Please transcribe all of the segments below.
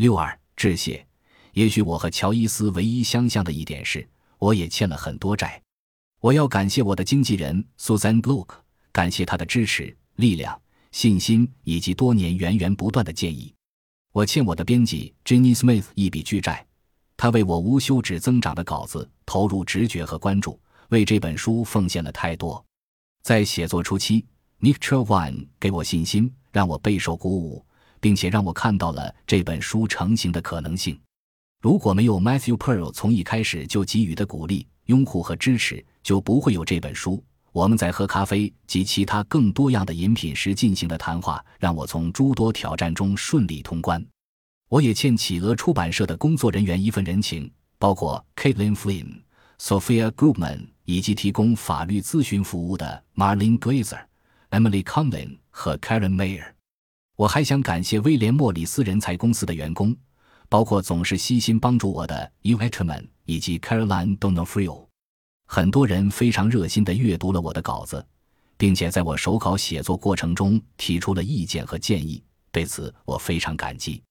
六二致谢。也许我和乔伊斯唯一相像的一点是，我也欠了很多债。我要感谢我的经纪人 Susan Gluck，感谢他的支持、力量、信心以及多年源源不断的建议。我欠我的编辑 Jenny Smith 一笔巨债，他为我无休止增长的稿子投入直觉和关注，为这本书奉献了太多。在写作初期，Nick c h e r w i n 给我信心，让我备受鼓舞，并且让我看到了这本书成型的可能性。如果没有 Matthew Pearl 从一开始就给予的鼓励、拥护和支持，就不会有这本书。我们在喝咖啡及其他更多样的饮品时进行的谈话，让我从诸多挑战中顺利通关。我也欠企鹅出版社的工作人员一份人情，包括 Caitlin Flynn、Sophia Groupman 以及提供法律咨询服务的 Marlene Glazer、Emily Conlin 和 Karen Mayer。我还想感谢威廉莫里斯人才公司的员工。包括总是悉心帮助我的 u h t m a n 以及 Caroline Donofrio，很多人非常热心地阅读了我的稿子，并且在我手稿写作过程中提出了意见和建议，对此我非常感激。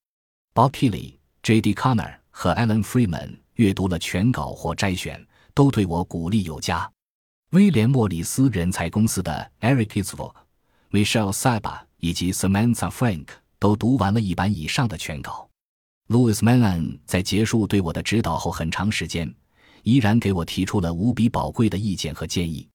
Bob Kelly、J.D. Connor 和 Alan Freeman 阅读了全稿或摘选，都对我鼓励有加。威廉莫里斯人才公司的 Eric Isvok、Michelle Saba 以及 Samantha Frank 都读完了一版以上的全稿。Louis Mann 在结束对我的指导后很长时间，依然给我提出了无比宝贵的意见和建议。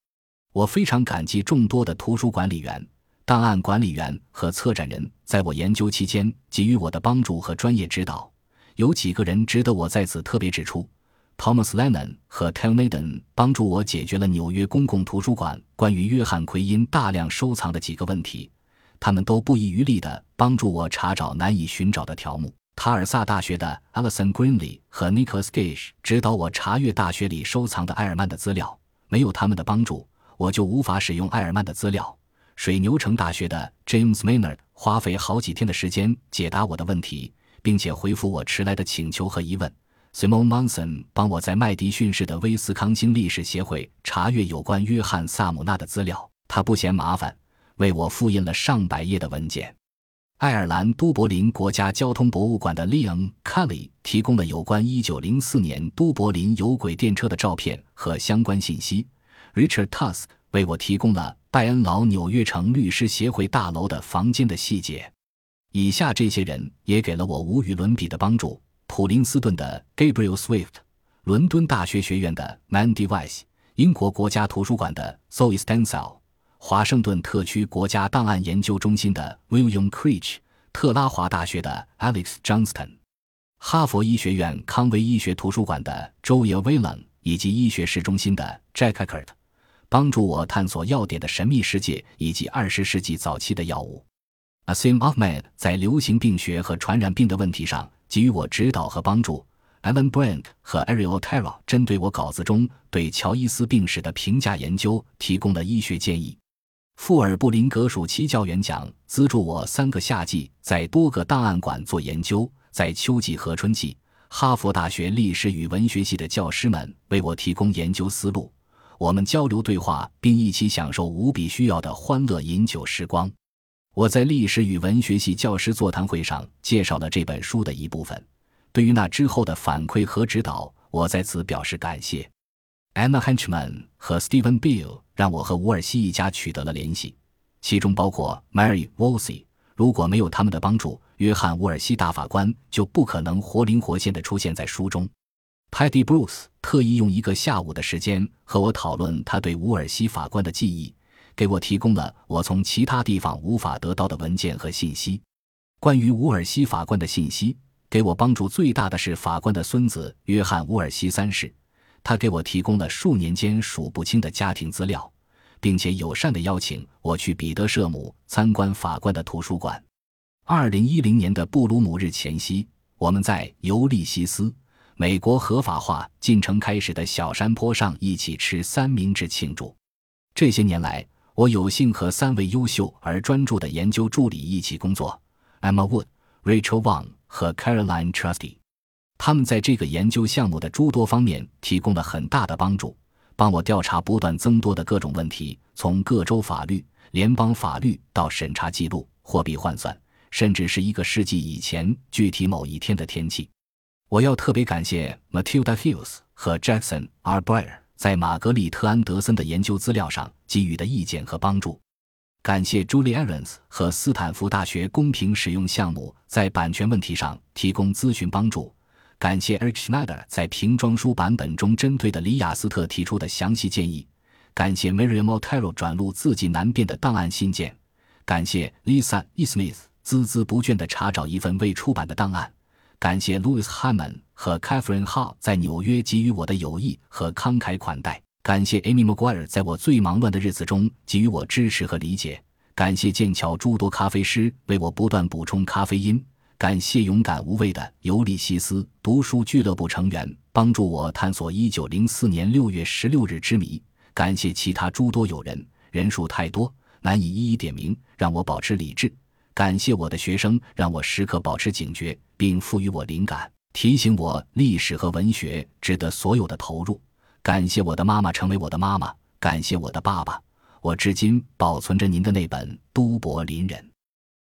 我非常感激众多的图书管理员、档案管理员和策展人在我研究期间给予我的帮助和专业指导。有几个人值得我在此特别指出：Thomas Lennon 和 t e l n a d e n 帮助我解决了纽约公共图书馆关于约翰·奎因大量收藏的几个问题。他们都不遗余力地帮助我查找难以寻找的条目。塔尔萨大学的 Alison Greenley 和 Nicholas Gish 指导我查阅大学里收藏的埃尔曼的资料，没有他们的帮助，我就无法使用埃尔曼的资料。水牛城大学的 James Maynard 花费好几天的时间解答我的问题，并且回复我迟来的请求和疑问。Simon Monson 帮我在麦迪逊市的威斯康星历史协会查阅有关约翰·萨姆纳的资料，他不嫌麻烦，为我复印了上百页的文件。爱尔兰都柏林国家交通博物馆的 Liam Kelly 提供了有关1904年都柏林有轨电车的照片和相关信息。Richard Tusk 为我提供了拜恩劳纽约城律师协会大楼的房间的细节。以下这些人也给了我无与伦比的帮助：普林斯顿的 Gabriel Swift，伦敦大学学院的 Mandy Weiss，英国国家图书馆的 Zoe Stansel。华盛顿特区国家档案研究中心的 William Creech，特拉华大学的 Alex Johnston，哈佛医学院康威医学图书馆的 Joel Whelan，以及医学市中心的 Jack Eckert，帮助我探索药典的神秘世界以及二十世纪早期的药物。Asim Ahmed 在流行病学和传染病的问题上给予我指导和帮助。Alan Brand 和 Ariel Terra 针对我稿子中对乔伊斯病史的评价研究提供了医学建议。富尔布林格暑期教员奖资助我三个夏季在多个档案馆做研究，在秋季和春季，哈佛大学历史与文学系的教师们为我提供研究思路，我们交流对话，并一起享受无比需要的欢乐饮酒时光。我在历史与文学系教师座谈会上介绍了这本书的一部分，对于那之后的反馈和指导，我在此表示感谢。Anna Henchman 和 Steven Bill 让我和伍尔西一家取得了联系，其中包括 Mary Wolsey。如果没有他们的帮助，约翰·伍尔西大法官就不可能活灵活现地出现在书中。Patty Bruce 特意用一个下午的时间和我讨论他对伍尔西法官的记忆，给我提供了我从其他地方无法得到的文件和信息。关于伍尔西法官的信息，给我帮助最大的是法官的孙子约翰·伍尔西三世。他给我提供了数年间数不清的家庭资料，并且友善地邀请我去彼得舍姆参观法官的图书馆。二零一零年的布鲁姆日前夕，我们在尤利西斯（美国合法化进程开始的小山坡上）一起吃三明治庆祝。这些年来，我有幸和三位优秀而专注的研究助理一起工作：Emma Wood、Rachel Wang 和 Caroline Trusty。他们在这个研究项目的诸多方面提供了很大的帮助，帮我调查不断增多的各种问题，从各州法律、联邦法律到审查记录、货币换算、甚至是一个世纪以前具体某一天的天气。我要特别感谢 Matilda Hills 和 Jackson R. Blair 在玛格丽特·安德森的研究资料上给予的意见和帮助。感谢 Julie Evans 和斯坦福大学公平使用项目在版权问题上提供咨询帮助。感谢 Eric Schneider 在瓶装书版本中针对的李亚斯特提出的详细建议。感谢 Miriam Otero 转录字迹难辨的档案信件。感谢 Lisa E. Smith 孜孜不倦地查找一份未出版的档案。感谢 Louis Hammond 和 Catherine Hall 在纽约给予我的友谊和慷慨款待。感谢 Amy McGuire 在我最忙乱的日子中给予我支持和理解。感谢剑桥诸多咖啡师为我不断补充咖啡因。感谢勇敢无畏的尤利西斯读书俱乐部成员帮助我探索1904年6月16日之谜。感谢其他诸多友人，人数太多难以一一点名，让我保持理智。感谢我的学生，让我时刻保持警觉，并赋予我灵感，提醒我历史和文学值得所有的投入。感谢我的妈妈成为我的妈妈，感谢我的爸爸，我至今保存着您的那本《都柏林人》。